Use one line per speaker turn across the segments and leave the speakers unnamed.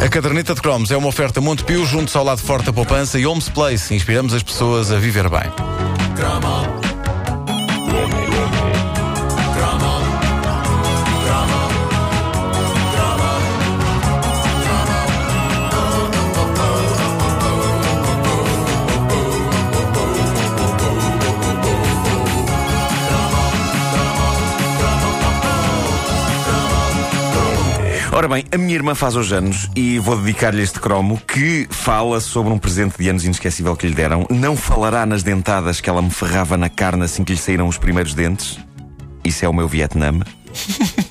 A caderneta de cromos é uma oferta Montepio junto ao lado forte da poupança e Homes Place. Inspiramos as pessoas a viver bem.
Ora bem, a minha irmã faz hoje anos e vou dedicar-lhe este cromo que fala sobre um presente de anos inesquecível que lhe deram. Não falará nas dentadas que ela me ferrava na carne assim que lhe saíram os primeiros dentes. Isso é o meu Vietnã.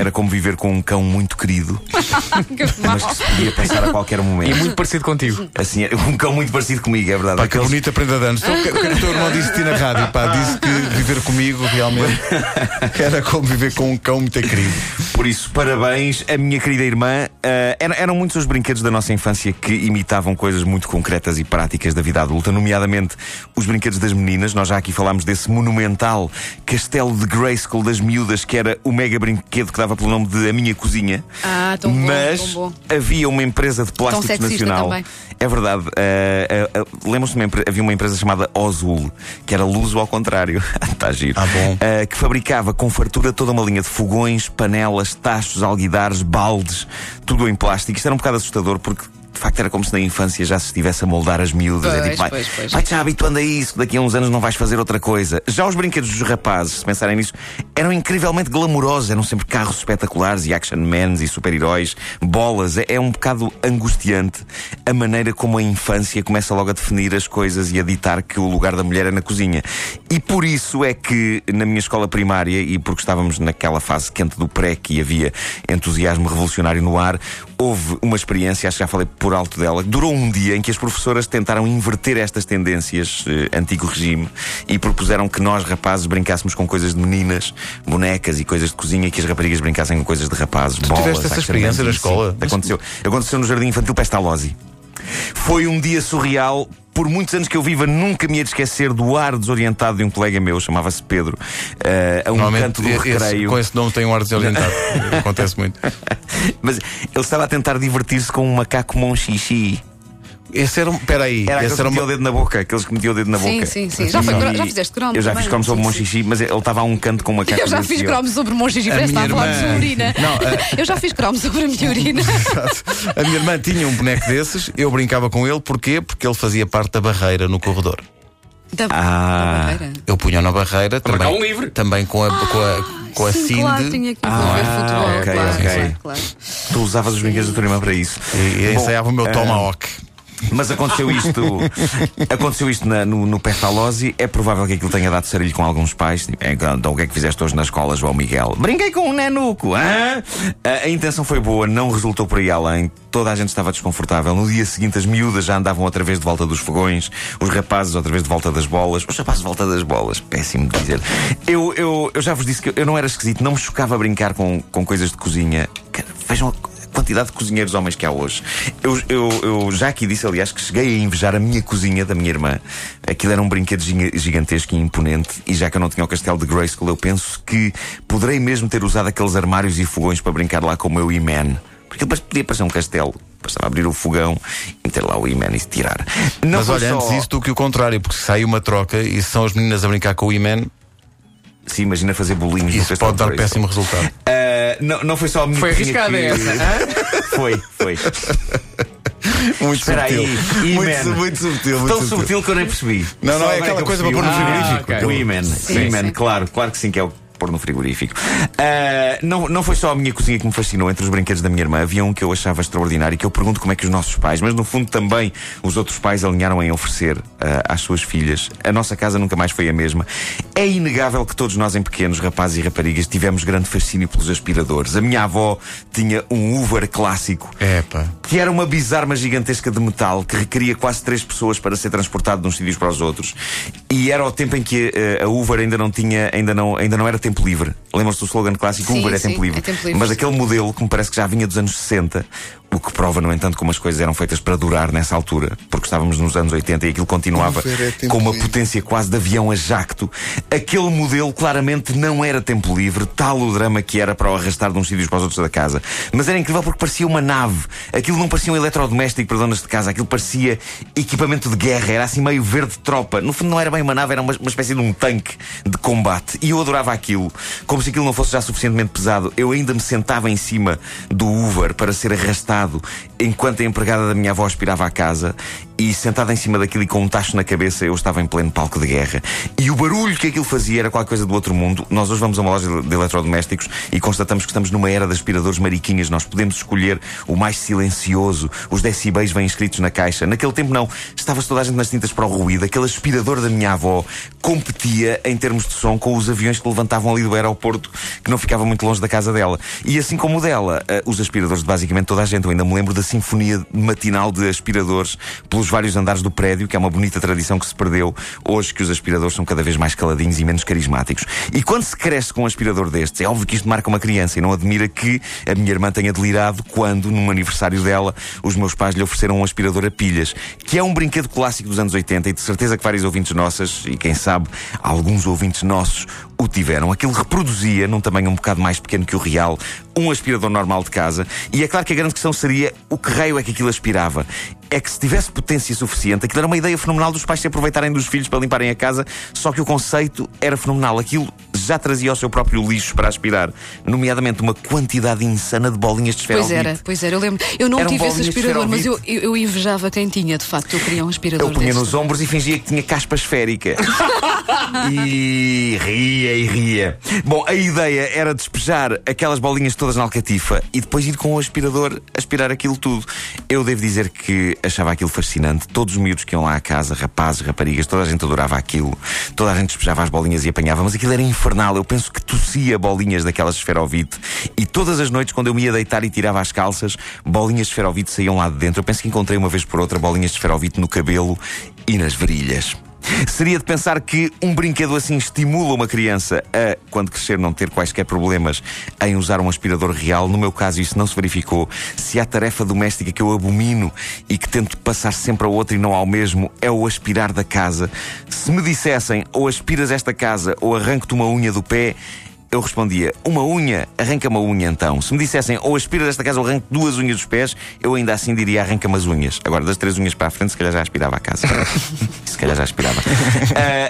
Era como viver com um cão muito querido, mas que se podia passar a qualquer
E
momento.
muito parecido contigo.
Assim, um cão muito parecido comigo, é verdade.
Pá, que
Aqueles-
bonita prenda de anos. Então, O que, o que é o teu irmão disse-te na rádio? Pá, disse que viver comigo realmente era como viver com um cão muito querido.
Por isso, parabéns, a minha querida irmã. Ah, eram, eram muitos os brinquedos da nossa infância que imitavam coisas muito concretas e práticas da vida adulta, nomeadamente os brinquedos das meninas. Nós já aqui falámos desse monumental castelo de Grayskull das miúdas, que era o mega brinquedo que dava pelo nome de A Minha Cozinha.
Ah, tão bom,
Mas
tão bom.
havia uma empresa de plásticos
sexista
nacional.
também.
É verdade. ah, ah, ah, Lembram-se de uma empre- havia uma empresa chamada Ozul, que era luso ao contrário. Está giro.
Ah, bom.
Uh, que fabricava com fartura toda uma linha de fogões, panelas, tachos, alguidares, baldes, tudo em plástico. Isto era um bocado assustador porque. De facto, era como se na infância já se estivesse a moldar as miúdas. é
Pois,
tipo, vai,
pois, pois.
vai-te já habituando a isso, daqui a uns anos não vais fazer outra coisa. Já os brinquedos dos rapazes, se pensarem nisso, eram incrivelmente glamourosos. Eram sempre carros espetaculares e action mans e super-heróis, bolas. É, é um bocado angustiante a maneira como a infância começa logo a definir as coisas e a ditar que o lugar da mulher é na cozinha. E por isso é que na minha escola primária, e porque estávamos naquela fase quente do pré que havia entusiasmo revolucionário no ar, houve uma experiência, acho que já falei por alto dela, que durou um dia em que as professoras tentaram inverter estas tendências eh, antigo regime e propuseram que nós, rapazes, brincássemos com coisas de meninas, bonecas e coisas de cozinha e que as raparigas brincassem com coisas de rapazes. bolas,
tiveste essa experiência na escola?
Sim, aconteceu. Aconteceu no Jardim Infantil Pestalozzi. Foi um dia surreal. Por muitos anos que eu viva, nunca me ia esquecer do ar desorientado de um colega meu, chamava-se Pedro, eh, a um canto do
esse-
recreio.
com esse nome tem um ar desorientado. Acontece muito.
Mas ele estava a tentar divertir-se com um macaco monchichi.
Esse era um. Espera aí.
Era aqueles
esse
que
era
metiam o
uma.
dedo na boca, aqueles que metiam o dedo na
Sim,
boca.
sim, sim. Já foi-
E-
já fizeste cromo
Eu já
também,
fiz cromo sobre
sim,
monchichi, mas ele estava a um canto com um macaco
Eu já fiz cromos sobre monges e parece que
minha
está a falar de
irmã-
sua urina.
Não, a-
Eu já fiz cromos sobre a minha urina.
A minha irmã tinha um boneco desses, eu brincava com ele, porquê? Porque ele fazia parte da barreira no corredor.
Da,
Ah.
da barreira.
Eu punha na barreira também,
um livre.
também com a, com a, com a
Sim,
Cindy.
claro, tinha que envolver
Ah,
futebol.
ok,
claro,
ok.
claro, claro.
Tu usavas os brinquedos da tua irmã para isso.
E, e ensaiava o meu
ah,
tomahawk.
Mas aconteceu isto Aconteceu isto na- no, no Pestalozzi É provável que aquilo tenha dado sarilho com alguns pais. Tipo, "É, Então o que é que fizeste hoje na escola, João Miguel? Brinquei com um nanuco hã? a, a intenção foi boa, não resultou por aí além. Toda a gente estava desconfortável. No dia seguinte as miúdas já andavam outra vez de volta dos fogões Os rapazes outra vez de volta das bolas. Os rapazes de volta das bolas, péssimo de dizer. Eu, eu, eu já vos disse que eu não era esquisito Não me chocava brincar com, com coisas de cozinha. Vejam quantidade de cozinheiros homens que há hoje. Eu, eu, eu já aqui disse, aliás, que cheguei a invejar a minha cozinha da minha irmã. Aquilo era um brinquedo giga- gigantesco e imponente, e já que eu não tinha o castelo de Grayskull, eu penso que poderei mesmo ter usado aqueles armários e fogões para brincar lá com o meu E-Man. Porque ele podia parecer um castelo. Bastava abrir o fogão, meter lá o E-Man e se tirar. Não
Mas olha,
só-
antes isso do que o contrário, porque se sai uma troca e se são as meninas a brincar com o E-Man,
Sim, imagina fazer bolinhos
isso pode dar péssimo resultado.
Ah, não, não foi só a minha
Foi arriscada
que-
essa, hã?
Foi, foi.
Muito
Espera
subtil.
aí,
muito, su- muito subtil. Muito
Tão subtil que eu nem percebi.
Não, não,
Só
é aquela coisa para pôr no
Ah,
frigorífico.
ok. O.
Sim,
E-Man,
sim.
claro, claro que sim, que é o pôr no frigorífico. Ah, não, não foi só a minha cozinha que me fascinou entre os brinquedos da minha irmã. Havia um que eu achava extraordinário, que eu pergunto como é que os nossos pais, mas no fundo também os outros pais alinharam em oferecer ah, às suas filhas. A nossa casa nunca mais foi a mesma. É inegável que todos nós, em pequenos, rapazes e raparigas, tivemos grande fascínio pelos aspiradores. A minha avó tinha um Uber clássico
pá.
que era uma bizarma gigantesca de metal que requeria quase três pessoas para ser transportado de uns sítios para os outros. E era o tempo em que eh, a Uber ainda não tinha, ainda não, ainda não era tempo livre. Lembram-se do slogan clássico?
Sim,
Uber é
sim,
tempo livre.
é tempo livre.
Mas aquele modelo que me parece que já vinha dos anos 60, o que prova, no entanto, como as coisas eram feitas para durar nessa altura, porque estávamos nos anos 80 e aquilo continuava
é tempo
com uma
livre.
potência quase de avião a jacto. Aquele modelo claramente não era tempo livre, tal o drama que era para o arrastar de uns sítios para os outros da casa. Mas era incrível porque parecia uma nave. Aquilo não parecia um eletrodoméstico para donas de casa, aquilo parecia equipamento de guerra, era assim meio verde tropa. No fundo não era bem uma nave, era uma, uma espécie de um tanque de combate. E eu adorava aquilo. Como se aquilo não fosse já suficientemente pesado, eu ainda me sentava em cima do Uber para ser arrastado enquanto a empregada da minha avó aspirava a casa e sentada em cima daquilo e com um tacho na cabeça eu estava em pleno palco de guerra. E o barulho que aquilo fazia era qualquer coisa do outro mundo. Nós hoje vamos a uma loja de eletrodomésticos e constatamos que estamos numa era de aspiradores mariquinhas. Nós podemos escolher o mais silencioso. Os decibéis vêm escritos na caixa. Naquele tempo não. Estava toda a gente nas tintas para o ruído. Aquele aspirador da minha avó competia em termos de som com os aviões que levantavam ali do aeroporto que não ficava muito longe da casa dela. E assim como o dela, eh, os aspiradores de basicamente toda a gente. Eu ainda me lembro da sinfonia matinal de aspiradores pelos vários andares do prédio, que é uma bonita tradição que se perdeu hoje que os aspiradores são cada vez mais caladinhos e menos carismáticos. E quando se cresce com um aspirador destes, é óbvio que isto marca uma criança e não admira que a minha irmã tenha delirado quando, num aniversário dela, os meus pais lhe ofereceram um aspirador a pilhas, que é um brinquedo clássico dos anos 80 e de certeza que vários ouvintes nossas, e quem sabe alguns ouvintes nossos, o tiveram. Aquilo reproduzia, num tamanho um bocado mais pequeno que o real, um aspirador normal de casa. E é claro que a grande questão seria o que raio é que aquilo aspirava. É que se tivesse potência suficiente, aquilo era uma ideia fenomenal dos pais se aproveitarem dos filhos para limparem a casa, só que o conceito era fenomenal. Aquilo já trazia o seu próprio lixo para aspirar, nomeadamente uma quantidade insana de bolinhas de
Pois
esferovite.
era, pois era. Eu lembro. Eu não
Eram
tive esse aspirador, mas eu, eu, eu invejava quem tinha, de facto. Eu queria um aspirador.
Eu punha nos ombros e fingia que tinha caspa esférica. e ria e ria. Bom, a ideia era despejar aquelas bolinhas todas na alcatifa e depois ir com o aspirador aspirar aquilo tudo. Eu devo dizer que achava aquilo fascinante. Todos os miúdos que iam lá à casa, rapazes, raparigas, toda a gente adorava aquilo. Toda a gente despejava as bolinhas e apanhava, mas aquilo era infernal. Eu penso que tossia bolinhas daquelas de esferovite e todas as noites, quando eu me ia deitar e tirava as calças, bolinhas de esferovite saíam lá de dentro. Eu penso que encontrei uma vez por outra bolinhas de esferovite no cabelo e nas virilhas. Seria de pensar que um brinquedo assim estimula uma criança a, quando crescer, não ter quaisquer problemas em usar um aspirador real. No meu caso, isso não se verificou. Se há tarefa doméstica que eu abomino e que tento passar sempre ao outro e não ao mesmo, é o aspirar da casa. Se me dissessem ou aspiras esta casa ou arranco-te uma unha do pé, eu respondia, uma unha, arranca uma unha então. Se me dissessem ou aspira desta casa ou arranco duas unhas dos pés, eu ainda assim diria arranca-me as unhas. Agora, das três unhas para a frente, se calhar já aspirava a casa. se calhar já aspirava.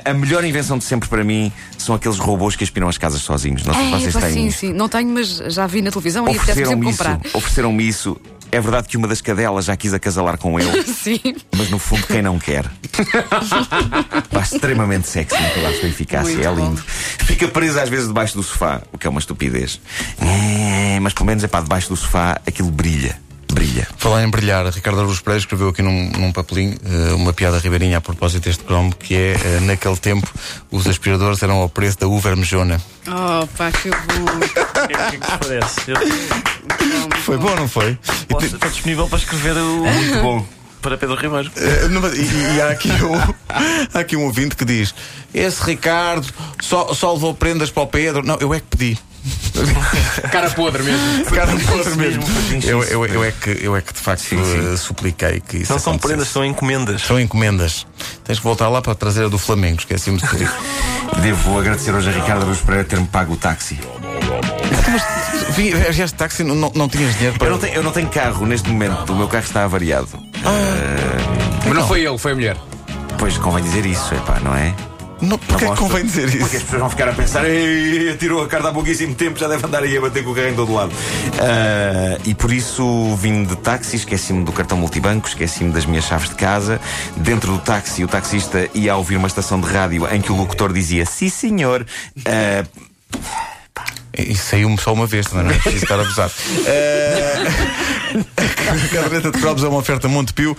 Ah, a melhor invenção de sempre para mim são aqueles robôs que aspiram as casas sozinhos. Não sei se
É,
vocês têm.
sim, sim. Não tenho, mas já vi na televisão e apetece
Ofereceram-me
sempre
isso.
comprar.
Ofereceram-me isso. É verdade que uma das cadelas já quis acasalar com ele,
Sim.
mas no fundo quem não quer? Pá, extremamente sexy em toda a sua eficácia,
Muito
é
bom.
lindo. Fica presa às vezes debaixo do sofá, o que é uma estupidez. É, mas pelo menos é pá, debaixo do sofá aquilo brilha. Brilha.
Falar em brilhar, Ricardo Aruz Pereira escreveu aqui num, num papelinho eh, uma piada ribeirinha a propósito deste cromo, que é, eh, naquele tempo, os aspiradores eram ao preço da uva.
Oh, pá, que bom.
O que é que parece? Eu
Foi bom, não foi?
posso- estou disponível para escrever o.
Muito bom.
Para Pedro Ribeiro.
Mas- e, e há, aqui um, há aqui um ouvinte que diz: Esse Ricardo só, só levou prendas para o Pedro. Não, eu é que pedi.
Cara podre mesmo.
Cara, podre mesmo. Eu, eu, eu, é que, eu é que de facto
Sim, sim.
eh, supliquei que isso
Não são prendas, são encomendas.
São encomendas. Tens que voltar lá para trazer a do Flamengo, esqueci-me de pedir.
Devo agradecer hoje a Ricardo Aruz Pereira ter-me pago o táxi.
Vi- Vieste de táxi, não, não, não tinhas dinheiro para.
Eu não, tenho, eu não tenho carro neste momento, o meu carro está avariado.
Mas não foi ele, foi a mulher.
Pois convém dizer isso, epá, não é?
Não, porque é que convém dizer
Porque as
isso?
pessoas vão ficar a pensar, "Ei, tirou a carta há pouquíssimo tempo, já deve andar aí a bater com o carro em todo lado. Ah, e por isso vim de táxi, esqueci-me do cartão multibanco, esqueci-me das minhas chaves de casa. Dentro do táxi, o taxista ia a ouvir uma estação de rádio em que o locutor dizia: Sim, senhor. Ah,
E saiu-me só uma vez, também não é preciso estar abusado. Eh, A caderneta de cromos é uma oferta Montepio.